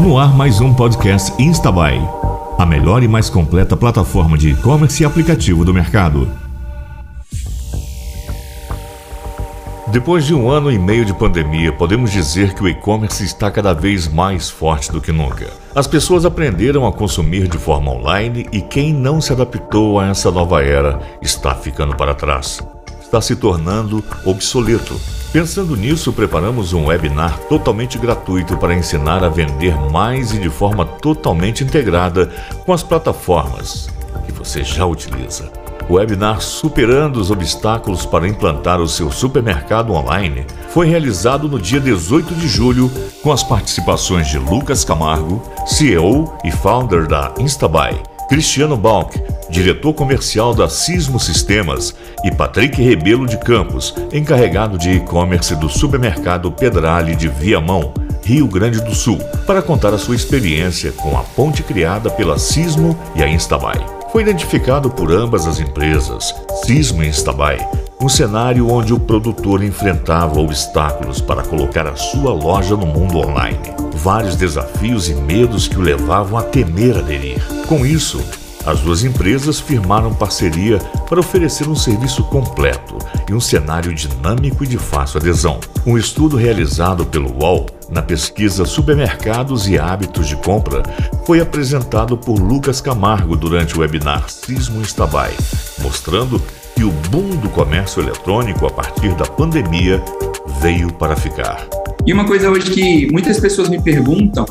No ar mais um podcast Instabuy, a melhor e mais completa plataforma de e-commerce e aplicativo do mercado. Depois de um ano e meio de pandemia, podemos dizer que o e-commerce está cada vez mais forte do que nunca. As pessoas aprenderam a consumir de forma online e quem não se adaptou a essa nova era está ficando para trás. Está se tornando obsoleto. Pensando nisso, preparamos um webinar totalmente gratuito para ensinar a vender mais e de forma totalmente integrada com as plataformas que você já utiliza. O webinar Superando os Obstáculos para Implantar o Seu Supermercado Online foi realizado no dia 18 de julho com as participações de Lucas Camargo, CEO e founder da Instabuy, Cristiano Balk, diretor comercial da Sismo Sistemas, e Patrick Rebelo de Campos, encarregado de e-commerce do supermercado Pedrale de Viamão, Rio Grande do Sul, para contar a sua experiência com a ponte criada pela Sismo e a Instabuy. Foi identificado por ambas as empresas, Sismo e Instabuy, um cenário onde o produtor enfrentava obstáculos para colocar a sua loja no mundo online. Vários desafios e medos que o levavam a temer aderir. Com isso, as duas empresas firmaram parceria para oferecer um serviço completo e um cenário dinâmico e de fácil adesão. Um estudo realizado pelo UOL na pesquisa Supermercados e Hábitos de Compra foi apresentado por Lucas Camargo durante o webinar Sismo Instabai, mostrando que o boom do comércio eletrônico a partir da pandemia veio para ficar. E uma coisa hoje que muitas pessoas me perguntam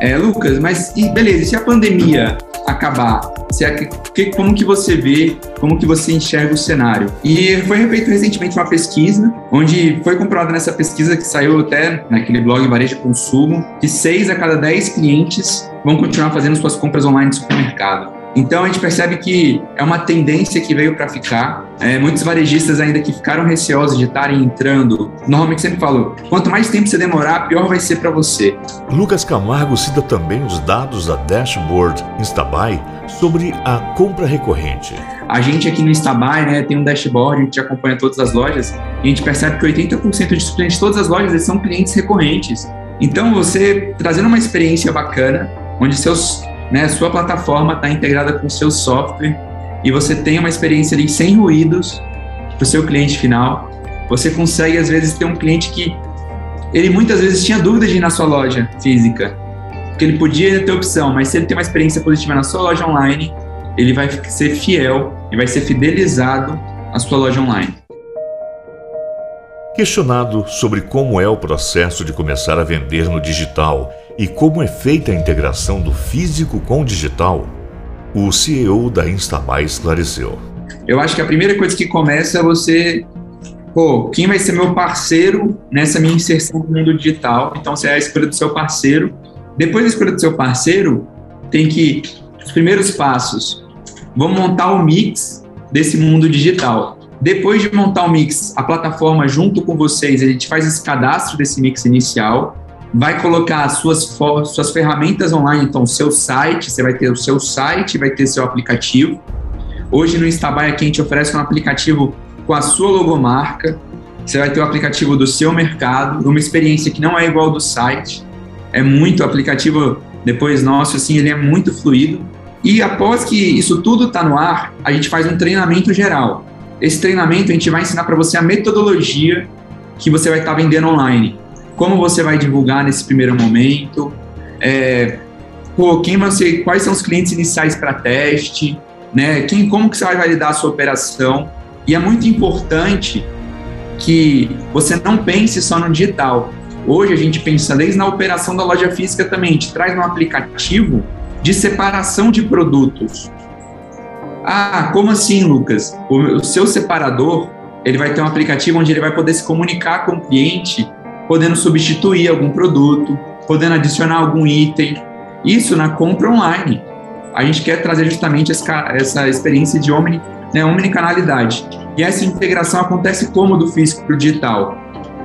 é, Lucas, mas beleza, se a pandemia acabar, se é, que, como que você vê, como que você enxerga o cenário? E foi feito recentemente uma pesquisa, onde foi comprovado nessa pesquisa que saiu até naquele blog Varejo Consumo, que 6 a cada 10 clientes vão continuar fazendo suas compras online no supermercado. Então a gente percebe que é uma tendência que veio para ficar. É, muitos varejistas ainda que ficaram receosos de estarem entrando, normalmente sempre falo, quanto mais tempo você demorar, pior vai ser para você. Lucas Camargo cita também os dados da dashboard Instabuy sobre a compra recorrente. A gente aqui no Instabuy né, tem um dashboard, a gente acompanha todas as lojas e a gente percebe que 80% dos clientes de todas as lojas são clientes recorrentes. Então você trazendo uma experiência bacana, onde seus né? Sua plataforma está integrada com o seu software e você tem uma experiência ali sem ruídos para o seu cliente final. Você consegue, às vezes, ter um cliente que ele muitas vezes tinha dúvida de ir na sua loja física, porque ele podia ter opção, mas se ele tem uma experiência positiva na sua loja online, ele vai ser fiel e vai ser fidelizado à sua loja online. Questionado sobre como é o processo de começar a vender no digital e como é feita a integração do físico com o digital, o CEO da Instabuy esclareceu. Eu acho que a primeira coisa que começa é você, pô, quem vai ser meu parceiro nessa minha inserção no mundo digital? Então, você é a escolha do seu parceiro. Depois da escolha do seu parceiro, tem que, os primeiros passos, vamos montar o mix desse mundo digital. Depois de montar o mix, a plataforma junto com vocês, a gente faz esse cadastro desse mix inicial vai colocar suas, suas ferramentas online, então seu site, você vai ter o seu site, vai ter seu aplicativo. Hoje no Instabuy aqui a gente oferece um aplicativo com a sua logomarca, você vai ter o aplicativo do seu mercado, uma experiência que não é igual do site, é muito o aplicativo depois nosso, assim, ele é muito fluido. E após que isso tudo está no ar, a gente faz um treinamento geral. Esse treinamento a gente vai ensinar para você a metodologia que você vai estar tá vendendo online como você vai divulgar nesse primeiro momento, é, pô, quem você, quais são os clientes iniciais para teste, né? Quem, como que você vai validar a sua operação? E é muito importante que você não pense só no digital. Hoje a gente pensa desde na operação da loja física também, a gente traz um aplicativo de separação de produtos. Ah, como assim, Lucas? O seu separador, ele vai ter um aplicativo onde ele vai poder se comunicar com o cliente podendo substituir algum produto, podendo adicionar algum item. Isso na compra online. A gente quer trazer justamente essa experiência de omni, né, omnicanalidade. E essa integração acontece como do físico para o digital.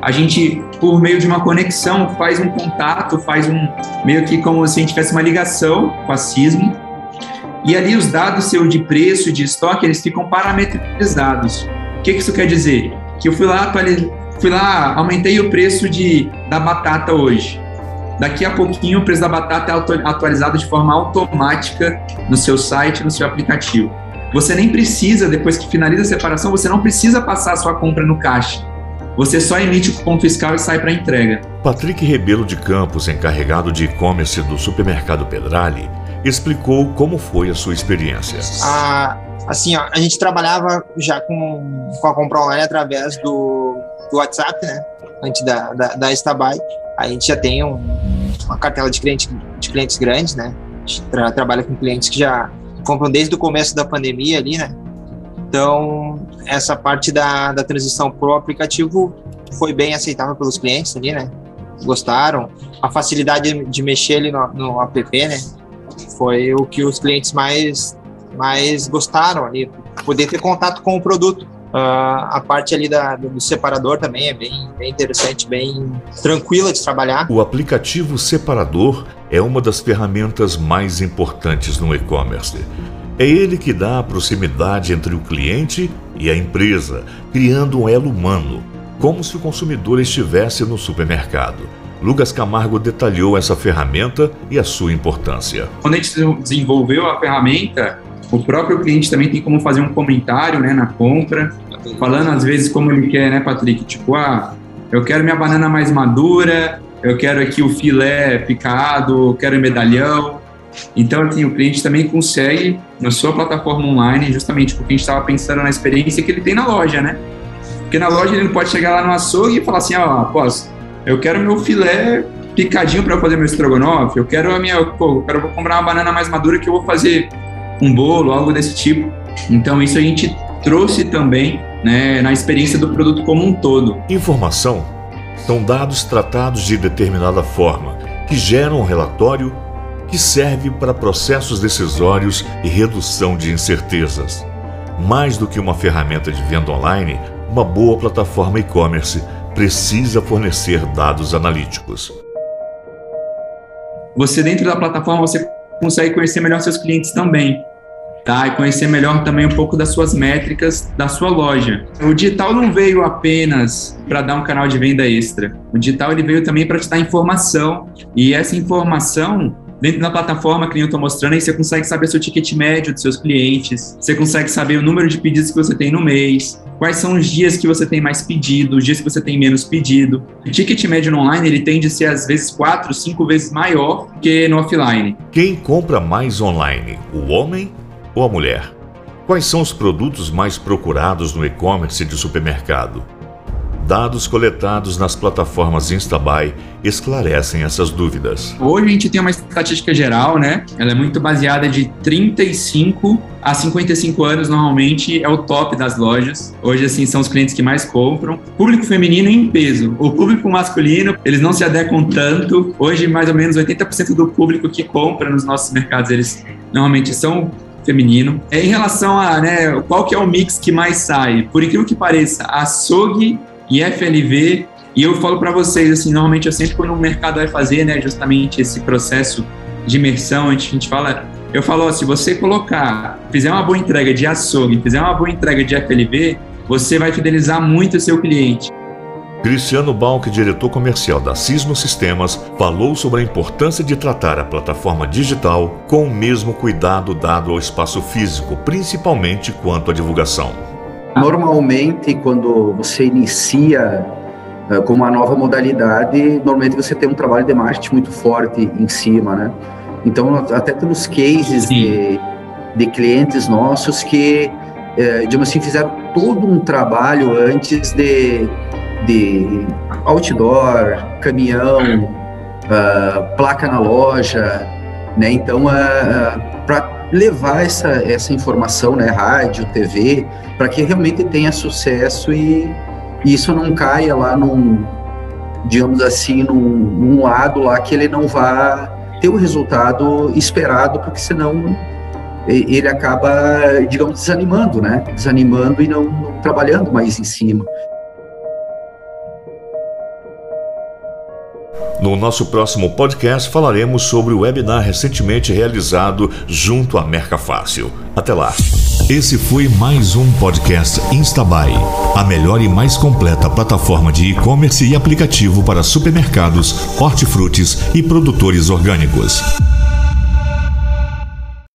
A gente, por meio de uma conexão, faz um contato, faz um meio que como se a gente tivesse uma ligação com a Sismo, e ali os dados seu de preço de estoque, eles ficam parametrizados. O que isso quer dizer? Que eu fui lá, fui lá, aumentei o preço de, da batata hoje. daqui a pouquinho o preço da batata é atualizado de forma automática no seu site, no seu aplicativo. Você nem precisa, depois que finaliza a separação, você não precisa passar a sua compra no caixa. Você só emite o cupom fiscal e sai para entrega. Patrick Rebelo de Campos, encarregado de e-commerce do supermercado Pedrali, explicou como foi a sua experiência. Ah, assim, ó, a gente trabalhava já com, com a compra online através do, do WhatsApp, né? Antes da, da, da Estabai. A gente já tem um, uma cartela de clientes, de clientes grandes, né? A gente tra, trabalha com clientes que já compram desde o começo da pandemia ali, né? Então, essa parte da, da transição para o aplicativo foi bem aceitável pelos clientes ali, né? Gostaram. A facilidade de mexer ali no, no app, né? Foi o que os clientes mais, mais gostaram ali. Poder ter contato com o produto. Uh, a parte ali da, do separador também é bem, bem interessante, bem tranquila de trabalhar. O aplicativo separador é uma das ferramentas mais importantes no e-commerce. É ele que dá a proximidade entre o cliente e a empresa, criando um elo humano, como se o consumidor estivesse no supermercado. Lucas Camargo detalhou essa ferramenta e a sua importância. Quando a gente desenvolveu a ferramenta, o próprio cliente também tem como fazer um comentário né, na compra, falando às vezes como ele quer, né, Patrick? Tipo, ah, eu quero minha banana mais madura, eu quero aqui o filé picado, eu quero medalhão. Então, assim, o cliente também consegue, na sua plataforma online, justamente porque a gente estava pensando na experiência que ele tem na loja, né? Porque na loja ele não pode chegar lá no açougue e falar assim, ó, oh, posso, eu quero meu filé picadinho para fazer meu estrogonofe, eu quero a minha, pô, eu quero comprar uma banana mais madura que eu vou fazer um bolo, algo desse tipo. Então, isso a gente trouxe também né, na experiência do produto como um todo. Informação são dados tratados de determinada forma, que geram um relatório que serve para processos decisórios e redução de incertezas. Mais do que uma ferramenta de venda online, uma boa plataforma e-commerce precisa fornecer dados analíticos. Você dentro da plataforma você consegue conhecer melhor seus clientes também tá? E conhecer melhor também um pouco das suas métricas da sua loja. O digital não veio apenas para dar um canal de venda extra. O digital ele veio também para te dar informação e essa informação dentro da plataforma que eu estou mostrando, aí você consegue saber seu ticket médio dos seus clientes, você consegue saber o número de pedidos que você tem no mês, quais são os dias que você tem mais pedido, os dias que você tem menos pedido. O ticket médio online ele tende a ser às vezes quatro, cinco vezes maior que no offline. Quem compra mais online, o homem ou a mulher? Quais são os produtos mais procurados no e-commerce de supermercado? Dados coletados nas plataformas Instabuy esclarecem essas dúvidas. Hoje a gente tem uma estatística geral, né? Ela é muito baseada de 35 a 55 anos, normalmente é o top das lojas. Hoje, assim, são os clientes que mais compram. Público feminino em peso. O público masculino, eles não se adequam tanto. Hoje, mais ou menos 80% do público que compra nos nossos mercados, eles normalmente são feminino. É, em relação a né, qual que é o mix que mais sai, por incrível que pareça, açougue e FLV, e eu falo para vocês, assim, normalmente eu sempre quando o mercado vai fazer, né, justamente esse processo de imersão, a gente fala, eu falo, ó, se você colocar, fizer uma boa entrega de açougue, fizer uma boa entrega de FLV, você vai fidelizar muito o seu cliente. Cristiano Balk, diretor comercial da Cisno Sistemas, falou sobre a importância de tratar a plataforma digital com o mesmo cuidado dado ao espaço físico, principalmente quanto à divulgação. Normalmente, quando você inicia uh, com uma nova modalidade, normalmente você tem um trabalho de marketing muito forte em cima, né? Então, até temos cases de, de clientes nossos que, uh, digamos assim, fizeram todo um trabalho antes de de outdoor, caminhão, uh, placa na loja, né? Então, uh, uh, para levar essa, essa informação, né, rádio, TV, para que realmente tenha sucesso e, e, isso não caia lá num, digamos assim, num, num lado lá que ele não vá ter o resultado esperado, porque senão ele acaba, digamos, desanimando, né? Desanimando e não, não trabalhando mais em cima. No nosso próximo podcast falaremos sobre o webinar recentemente realizado junto à Merca Fácil. Até lá! Esse foi mais um podcast Instabuy, a melhor e mais completa plataforma de e-commerce e aplicativo para supermercados, hortifrutis e produtores orgânicos.